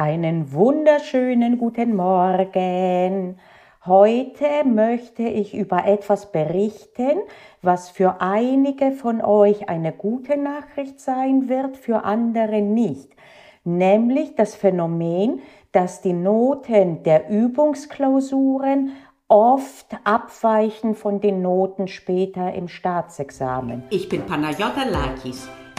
Einen wunderschönen guten Morgen. Heute möchte ich über etwas berichten, was für einige von euch eine gute Nachricht sein wird, für andere nicht. Nämlich das Phänomen, dass die Noten der Übungsklausuren oft abweichen von den Noten später im Staatsexamen. Ich bin Panayota Lakis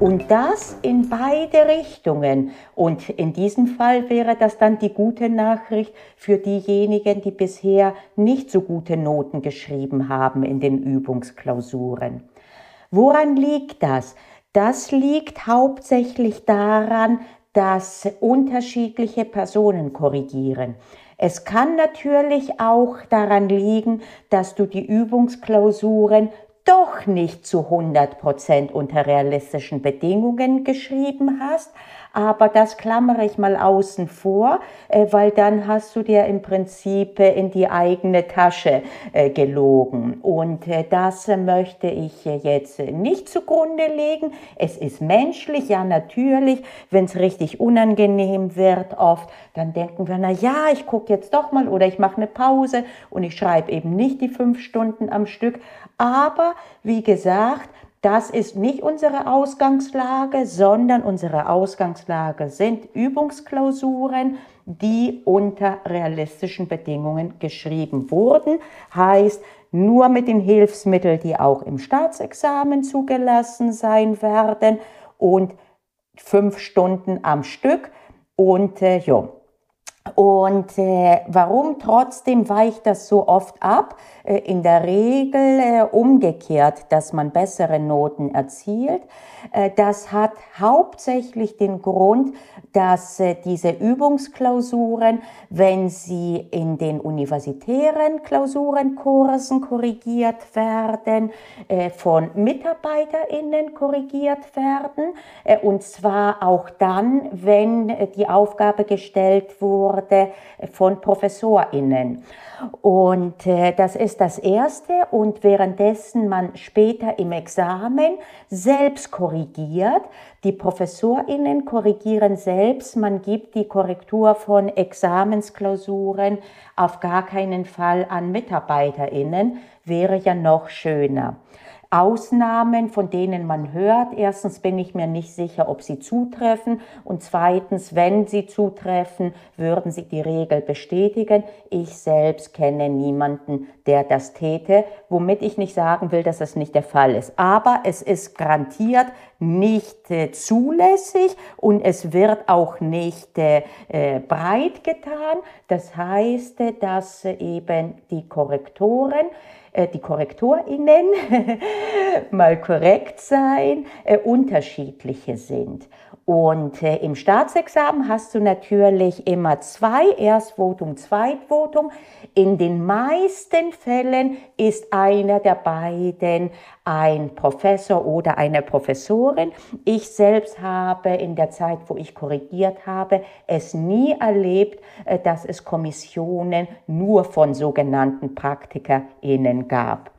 Und das in beide Richtungen. Und in diesem Fall wäre das dann die gute Nachricht für diejenigen, die bisher nicht so gute Noten geschrieben haben in den Übungsklausuren. Woran liegt das? Das liegt hauptsächlich daran, dass unterschiedliche Personen korrigieren. Es kann natürlich auch daran liegen, dass du die Übungsklausuren doch nicht zu 100 Prozent unter realistischen Bedingungen geschrieben hast, aber das klammere ich mal außen vor, äh, weil dann hast du dir im Prinzip äh, in die eigene Tasche äh, gelogen. Und das möchte ich jetzt nicht zugrunde legen. Es ist menschlich, ja natürlich, wenn es richtig unangenehm wird oft, dann denken wir, na ja, ich gucke jetzt doch mal oder ich mache eine Pause und ich schreibe eben nicht die fünf Stunden am Stück. Aber wie gesagt, das ist nicht unsere Ausgangslage, sondern unsere Ausgangslage sind Übungsklausuren, die unter realistischen Bedingungen geschrieben wurden. Heißt, nur mit den Hilfsmitteln, die auch im Staatsexamen zugelassen sein werden und fünf Stunden am Stück. Und äh, ja, und äh, warum trotzdem weicht das so oft ab? Äh, in der Regel äh, umgekehrt, dass man bessere Noten erzielt. Äh, das hat hauptsächlich den Grund, dass äh, diese Übungsklausuren, wenn sie in den universitären Klausurenkursen korrigiert werden, äh, von MitarbeiterInnen korrigiert werden. Und zwar auch dann, wenn die Aufgabe gestellt wurde, wurde von ProfessorInnen. Und äh, das ist das Erste. Und währenddessen man später im Examen selbst korrigiert, die ProfessorInnen korrigieren selbst, man gibt die Korrektur von Examensklausuren auf gar keinen Fall an MitarbeiterInnen, wäre ja noch schöner. Ausnahmen, von denen man hört. Erstens bin ich mir nicht sicher, ob sie zutreffen. Und zweitens, wenn sie zutreffen, würden sie die Regel bestätigen. Ich selbst kenne niemanden, der das täte, womit ich nicht sagen will, dass das nicht der Fall ist. Aber es ist garantiert nicht äh, zulässig und es wird auch nicht äh, äh breit getan. Das heißt, dass eben die Korrektoren die KorrektorInnen mal korrekt sein, unterschiedliche sind. Und äh, im Staatsexamen hast du natürlich immer zwei, Erstvotum, Zweitvotum. In den meisten Fällen ist einer der beiden ein Professor oder eine Professorin. Ich selbst habe in der Zeit, wo ich korrigiert habe, es nie erlebt, äh, dass es Kommissionen nur von sogenannten PraktikerInnen gab.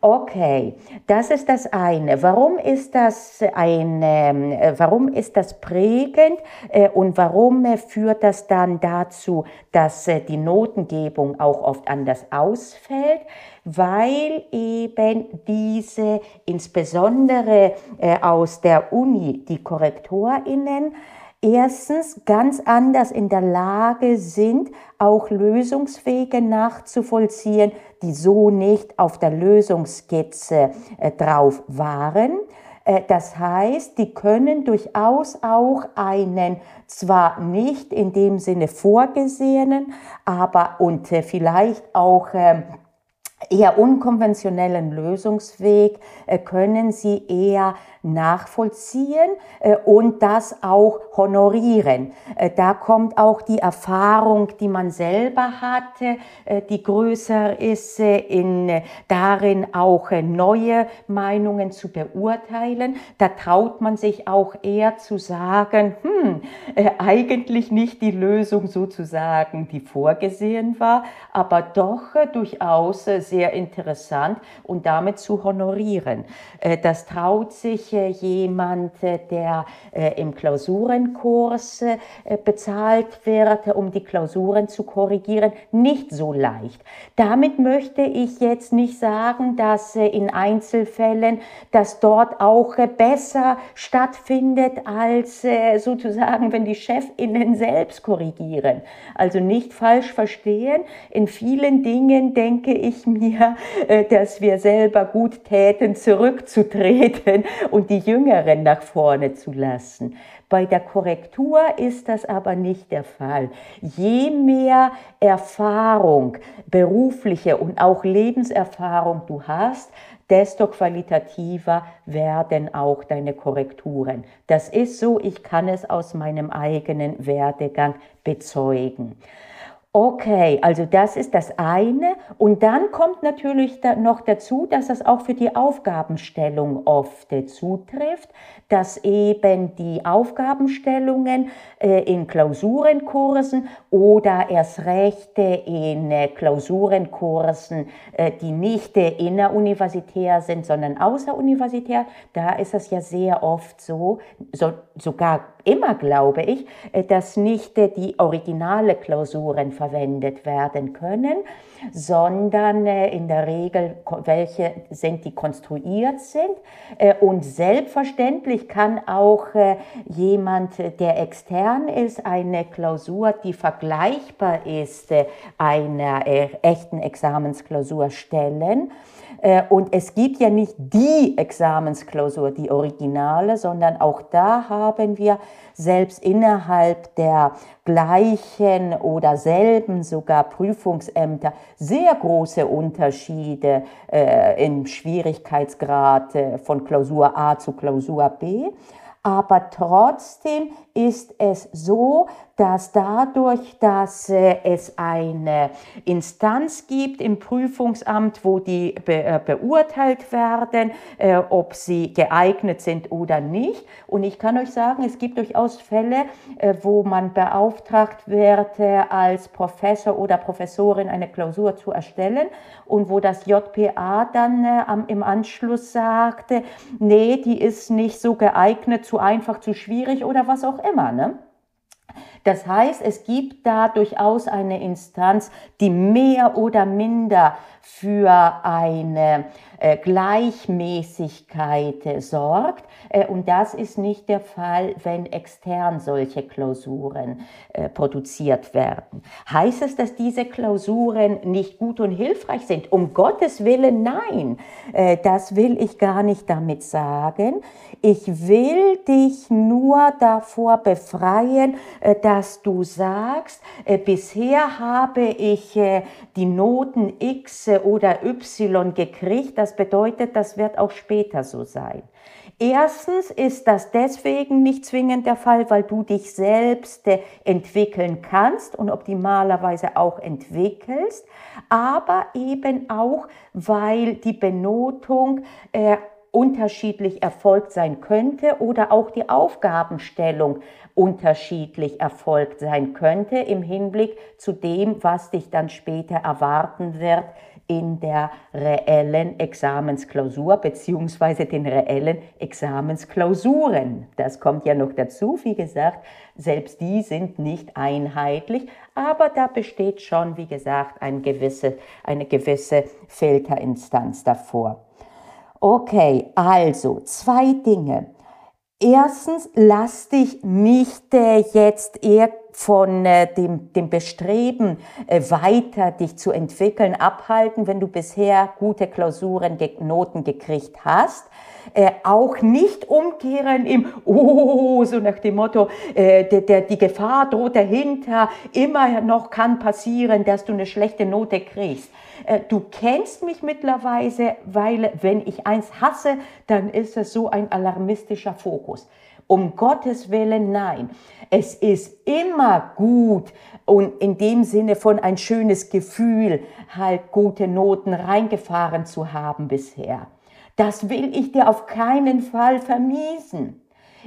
Okay, das ist das eine. Warum ist das ein, äh, warum ist das prägend äh, und warum äh, führt das dann dazu, dass die Notengebung auch oft anders ausfällt? Weil eben diese insbesondere aus der Uni die KorrektorInnen erstens ganz anders in der Lage sind, auch Lösungswege nachzuvollziehen, die so nicht auf der Lösungsskizze äh, drauf waren. Äh, das heißt, die können durchaus auch einen zwar nicht in dem Sinne vorgesehenen, aber und äh, vielleicht auch ähm, eher unkonventionellen Lösungsweg äh, können Sie eher nachvollziehen äh, und das auch honorieren. Äh, da kommt auch die Erfahrung, die man selber hatte, die größer ist, in, darin auch neue Meinungen zu beurteilen. Da traut man sich auch eher zu sagen, hm, eigentlich nicht die Lösung sozusagen, die vorgesehen war, aber doch durchaus sehr interessant und damit zu honorieren. Äh, das traut sich äh, jemand, äh, der im Klausurenkurs bezahlt wird, um die Klausuren zu korrigieren, nicht so leicht. Damit möchte ich jetzt nicht sagen, dass in Einzelfällen das dort auch besser stattfindet als sozusagen, wenn die Chefinnen selbst korrigieren. Also nicht falsch verstehen. In vielen Dingen denke ich mir, äh, dass wir selber gut täten, zurückzutreten und die Jüngeren nach vorne zu lassen. Bei der Korrektur ist das aber nicht der Fall. Je mehr Erfahrung, berufliche und auch Lebenserfahrung du hast, desto qualitativer werden auch deine Korrekturen. Das ist so, ich kann es aus meinem eigenen Werdegang bezeugen. Okay, also das ist das eine. Und dann kommt natürlich da noch dazu, dass das auch für die Aufgabenstellung oft äh, zutrifft, dass eben die Aufgabenstellungen äh, in Klausurenkursen oder erst recht äh, in äh, Klausurenkursen, äh, die nicht äh, inneruniversitär sind, sondern außeruniversitär, da ist es ja sehr oft so, so sogar immer glaube ich, äh, dass nicht äh, die originale Klausuren verwendet werden können, sondern äh, in der Regel welche sind, die konstruiert sind. Und selbstverständlich kann auch jemand, der extern ist, eine Klausur, die vergleichbar ist, einer echten Examensklausur stellen. Äh, und es gibt ja nicht die Examensklausur, die Originale, sondern auch da haben wir selbst innerhalb der gleichen oder selben sogar Prüfungsämter sehr große Unterschiede äh, im Schwierigkeitsgrad äh, von Klausur A zu Klausur B. Aber trotzdem ist es so, dass dadurch, dass äh, es eine Instanz gibt im Prüfungsamt, wo die be äh, beurteilt werden, äh, ob sie geeignet sind oder nicht. Und ich kann euch sagen, es gibt durchaus Fälle, wo man beauftragt wird, als Professor oder Professorin eine Klausur zu erstellen und wo das JPA dann im Anschluss sagte, nee, die ist nicht so geeignet, zu einfach, zu schwierig oder was auch immer. Ne? Das heißt, es gibt da durchaus eine Instanz, die mehr oder minder für eine äh, Gleichmäßigkeit äh, sorgt. Äh, und das ist nicht der Fall, wenn extern solche Klausuren produziert werden. Heißt es, dass diese Klausuren nicht gut und hilfreich sind? Um Gottes Willen, nein. Das will ich gar nicht damit sagen. Ich will dich nur davor befreien, dass du sagst, bisher habe ich die Noten X oder Y gekriegt. Das bedeutet, das wird auch später so sein. Erstens ist das deswegen nicht zwingend der Fall, weil du dich selbst äh, entwickeln kannst und optimalerweise auch entwickelst, aber eben auch, weil die Benotung äh, unterschiedlich erfolgt sein könnte oder auch die Aufgabenstellung unterschiedlich erfolgt sein könnte im Hinblick zu dem, was dich dann später erwarten wird in der reellen Examensklausur beziehungsweise den reellen Examensklausuren. Das kommt ja noch dazu, wie gesagt, selbst die sind nicht einheitlich, aber da besteht schon, wie gesagt, ein gewisse, eine gewisse Filterinstanz davor. Okay, also zwei Dinge. Erstens, lass dich nicht äh, jetzt von äh, dem, dem Bestreben, äh, weiter dich zu entwickeln, abhalten, wenn du bisher gute Klausuren, Noten gekriegt hast. Äh, auch nicht umkehren im Oh, so nach dem Motto, äh, der, der, die Gefahr droht dahinter, immer noch kann passieren, dass du eine schlechte Note kriegst. Äh, du kennst mich mittlerweile, weil wenn ich eins hasse, dann ist es so ein alarmistischer Fokus. Um Gottes Willen, nein. Es ist immer gut und in dem Sinne von ein schönes Gefühl, halt gute Noten reingefahren zu haben bisher. Das will ich dir auf keinen Fall vermiesen.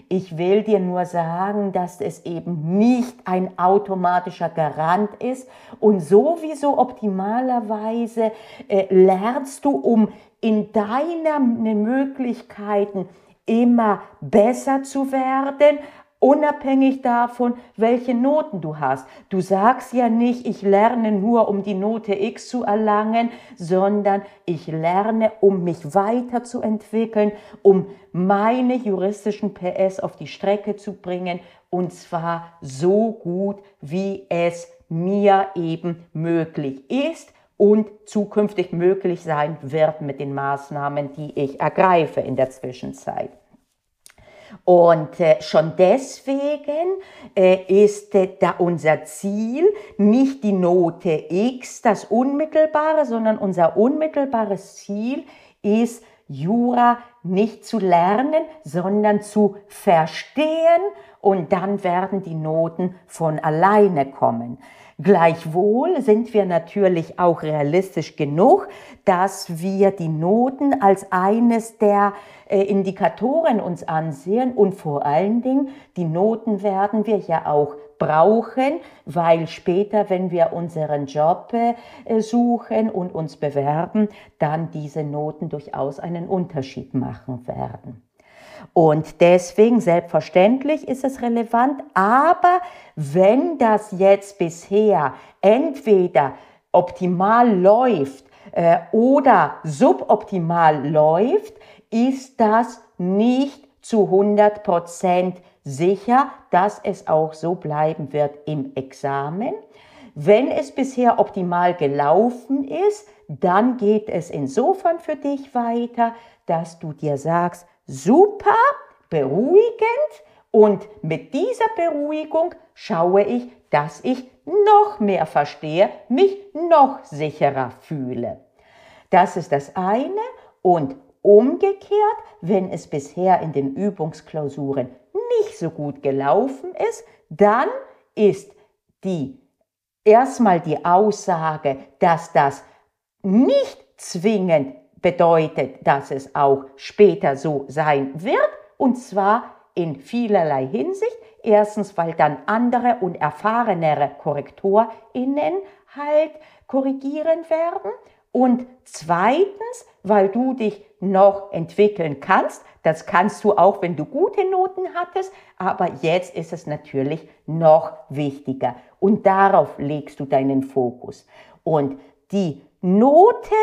Ich will dir nur sagen, dass es eben nicht ein automatischer Garant ist. Und sowieso optimalerweise äh, lernst du, um in deinen Möglichkeiten immer besser zu werden, unabhängig davon, welche Noten du hast. Du sagst ja nicht, ich lerne nur, um die Note X zu erlangen, sondern ich lerne, um mich weiterzuentwickeln, um meine juristischen PS auf die Strecke zu bringen und zwar so gut, wie es mir eben möglich ist und zukünftig möglich sein wird mit den Maßnahmen, die ich ergreife in der Zwischenzeit. Und äh, schon deswegen äh, ist äh, da unser Ziel nicht die Note X, das Unmittelbare, sondern unser unmittelbares Ziel ist, Jura nicht zu lernen, sondern zu verstehen und dann werden die Noten von alleine kommen. Gleichwohl sind wir natürlich auch realistisch genug, dass wir die Noten als eines der äh, Indikatoren uns ansehen und vor allen Dingen die Noten werden wir ja auch brauchen, weil später, wenn wir unseren Job äh, suchen und uns bewerben, dann diese Noten durchaus einen Unterschied machen werden. Und deswegen, selbstverständlich ist es relevant, aber wenn das jetzt bisher entweder optimal läuft äh, oder suboptimal läuft, ist das nicht zu 100 Prozent sicher, dass es auch so bleiben wird im Examen. Wenn es bisher optimal gelaufen ist, dann geht es insofern für dich weiter, dass du dir sagst, super, beruhigend und mit dieser Beruhigung schaue ich, dass ich noch mehr verstehe, mich noch sicherer fühle. Das ist das eine und umgekehrt, wenn es bisher in den Übungsklausuren nicht so gut gelaufen ist, dann ist die erstmal die Aussage, dass das nicht zwingend bedeutet, dass es auch später so sein wird, und zwar in vielerlei Hinsicht. Erstens, weil dann andere und erfahrenere KorrektorInnen halt korrigieren werden. Und zweitens, weil du dich noch entwickeln kannst. Das kannst du auch, wenn du gute Noten hattest. Aber jetzt ist es natürlich noch wichtiger. Und darauf legst du deinen Fokus. Und die Noten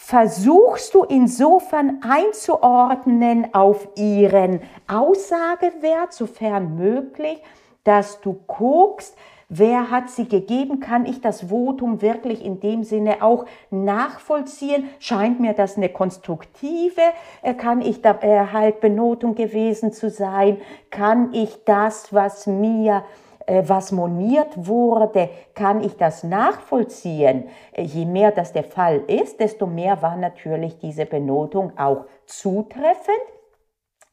versuchst du insofern einzuordnen auf ihren Aussagewert, sofern möglich, dass du guckst, Wer hat sie gegeben? Kann ich das Votum wirklich in dem Sinne auch nachvollziehen? Scheint mir das eine konstruktive? Äh, kann ich da äh, halt Benotung gewesen zu sein? Kann ich das, was mir was moniert wurde, kann ich das nachvollziehen. Äh, je mehr das der Fall ist, desto mehr war natürlich diese Benotung auch zutreffend.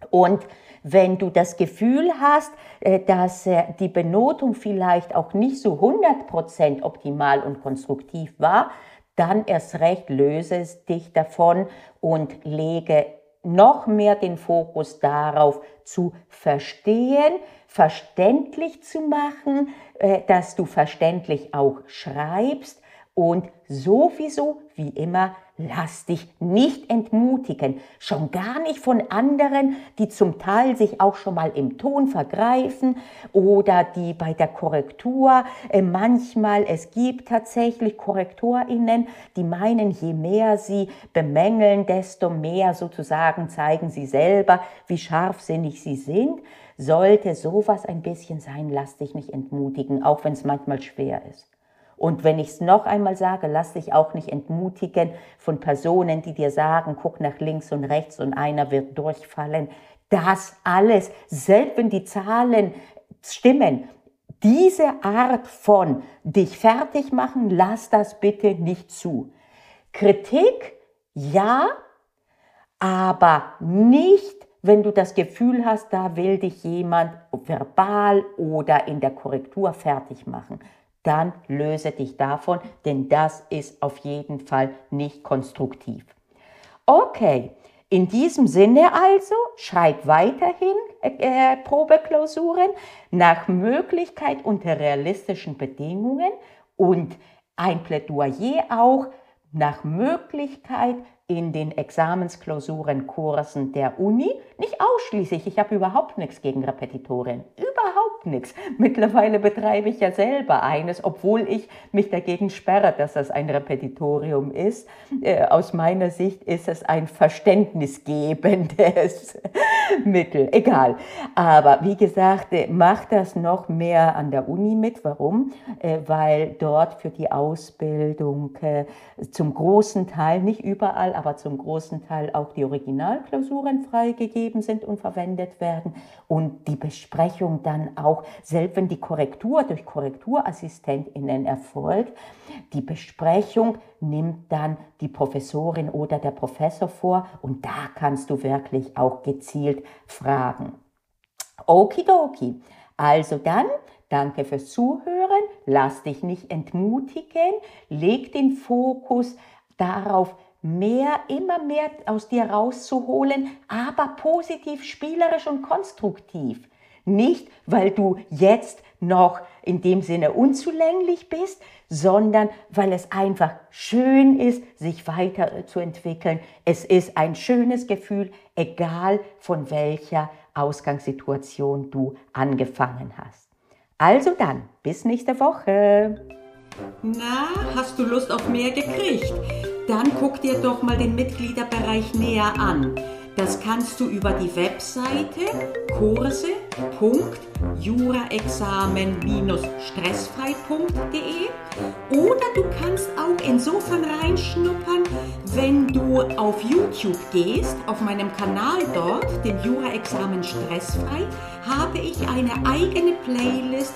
Und wenn du das Gefühl hast, äh, dass die Benotung vielleicht auch nicht so 100% optimal und konstruktiv war, dann erst recht löse dich davon und lege noch mehr den Fokus darauf zu verstehen, verständlich zu machen, äh, dass du verständlich auch schreibst und sowieso wie immer lass dich nicht entmutigen, schon gar nicht von anderen, die zum Teil sich auch schon mal im Ton vergreifen oder die bei der Korrektur äh, manchmal, es gibt tatsächlich KorrektorInnen, die meinen, je mehr sie bemängeln, desto mehr sozusagen zeigen sie selber, wie scharfsinnig sie sind. Sollte sowas ein bisschen sein, lass dich nicht entmutigen, auch wenn es manchmal schwer ist. Und wenn ich es noch einmal sage, lass dich auch nicht entmutigen von Personen, die dir sagen, guck nach links und rechts und einer wird durchfallen. Das alles, selbst wenn die Zahlen stimmen, diese Art von dich fertig machen, lass das bitte nicht zu. Kritik, ja, aber nicht, wenn du das Gefühl hast, da will dich jemand verbal oder in der Korrektur fertig machen. Dann löse dich davon, denn das ist auf jeden Fall nicht konstruktiv. Okay, in diesem Sinne also, schreib weiterhin äh, Probeklausuren nach Möglichkeit unter realistischen Bedingungen und ein Plädoyer auch nach Möglichkeit in den Examensklausurenkursen der Uni. Nicht ausschließlich, ich habe überhaupt nichts gegen Repetitoren. Überhaupt nichts. Mittlerweile betreibe ich ja selber eines, obwohl ich mich dagegen sperre, dass das ein Repetitorium ist. Äh, aus meiner Sicht ist es ein verständnisgebendes Mittel. Egal. Aber wie gesagt, äh, mach das noch mehr an der Uni mit. Warum? Äh, weil dort für die Ausbildung äh, zum großen Teil, nicht überall, aber zum großen Teil auch die Originalklausuren freigegeben sind und verwendet werden und die Besprechung dann auch, selbst wenn die Korrektur durch KorrekturassistentInnen erfolgt, die Besprechung nimmt dann die Professorin oder der Professor vor und da kannst du wirklich auch gezielt fragen. Okidoki. Also dann, danke fürs Zuhören, lass dich nicht entmutigen, leg den Fokus darauf, mehr, immer mehr aus dir rauszuholen, aber positiv, spielerisch und konstruktiv. Nicht, weil du jetzt noch in dem Sinne unzulänglich bist, sondern weil es einfach schön ist, sich weiterzuentwickeln. Es ist ein schönes Gefühl, egal von welcher Ausgangssituation du angefangen hast. Also dann, bis nächste Woche. Na, hast du Lust auf mehr gekriegt? Dann guck dir doch mal den Mitgliederbereich näher an. Das kannst du über die Webseite kurse.juraexamen-stressfrei.de oder du kannst auch insofern reinschnuppern, wenn du auf YouTube gehst, auf meinem Kanal dort, den Jura-Examen Stressfrei, habe ich eine eigene Playlist,